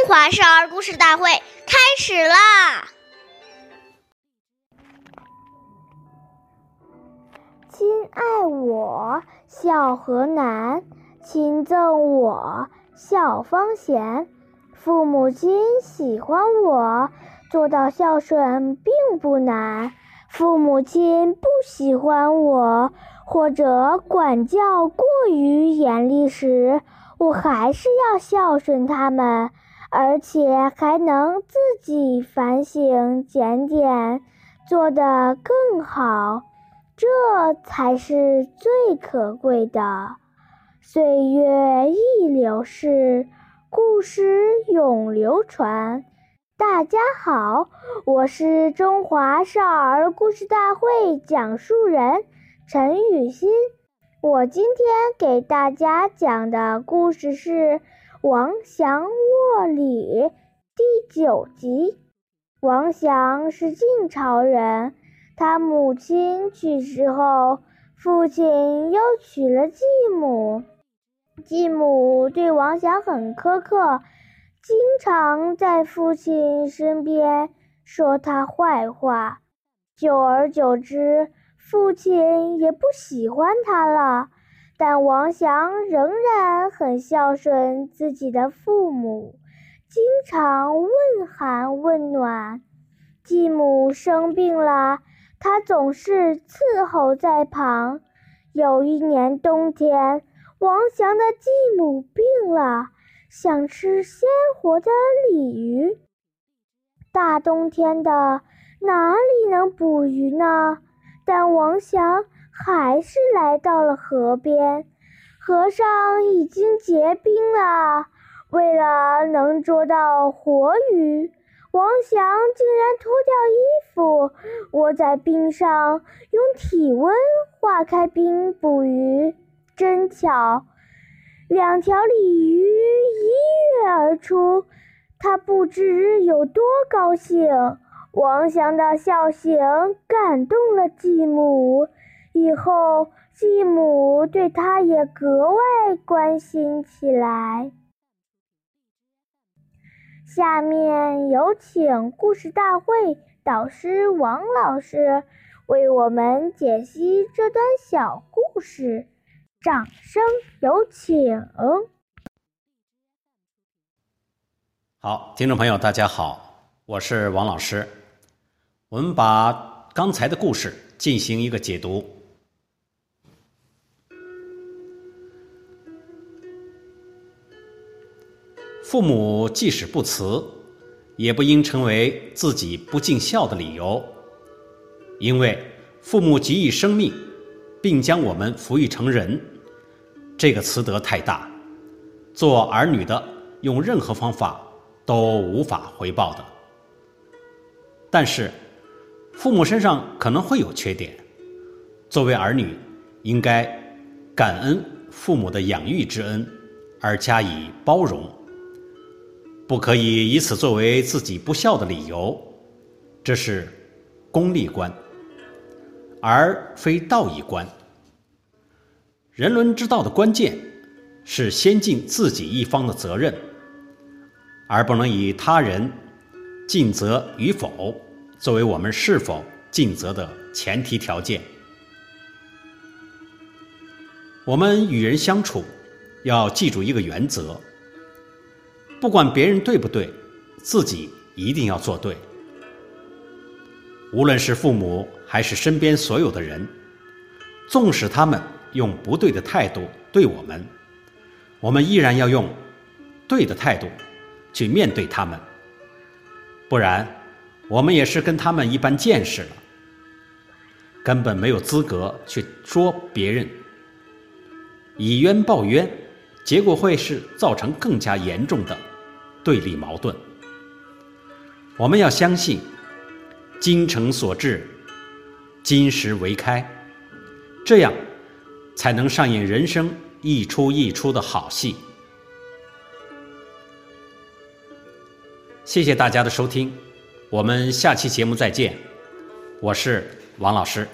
中华少儿故事大会开始啦！亲爱我，孝何难；亲赠我，孝方贤。父母亲喜欢我，做到孝顺并不难；父母亲不喜欢我，或者管教过于严厉时，我还是要孝顺他们。而且还能自己反省检点，做得更好，这才是最可贵的。岁月易流逝，故事永流传。大家好，我是中华少儿故事大会讲述人陈雨欣。我今天给大家讲的故事是。王祥卧里第九集。王祥是晋朝人，他母亲去世后，父亲又娶了继母。继母对王祥很苛刻，经常在父亲身边说他坏话。久而久之，父亲也不喜欢他了。但王祥仍然很孝顺自己的父母，经常问寒问暖。继母生病了，他总是伺候在旁。有一年冬天，王祥的继母病了，想吃鲜活的鲤鱼。大冬天的，哪里能捕鱼呢？但王祥。还是来到了河边，河上已经结冰了。为了能捉到活鱼，王祥竟然脱掉衣服，窝在冰上，用体温化开冰捕鱼。真巧，两条鲤鱼一跃而出，他不知有多高兴。王祥的孝行感动了继母。以后，继母对他也格外关心起来。下面有请故事大会导师王老师为我们解析这段小故事，掌声有请。好，听众朋友，大家好，我是王老师。我们把刚才的故事进行一个解读。父母即使不辞，也不应成为自己不尽孝的理由。因为父母给予生命，并将我们抚育成人，这个慈德太大，做儿女的用任何方法都无法回报的。但是，父母身上可能会有缺点，作为儿女，应该感恩父母的养育之恩，而加以包容。不可以以此作为自己不孝的理由，这是功利观，而非道义观。人伦之道的关键是先尽自己一方的责任，而不能以他人尽责与否作为我们是否尽责的前提条件。我们与人相处，要记住一个原则。不管别人对不对，自己一定要做对。无论是父母还是身边所有的人，纵使他们用不对的态度对我们，我们依然要用对的态度去面对他们。不然，我们也是跟他们一般见识了，根本没有资格去说别人。以冤报冤，结果会是造成更加严重的。对立矛盾，我们要相信“精诚所至，金石为开”，这样才能上演人生一出一出的好戏。谢谢大家的收听，我们下期节目再见，我是王老师。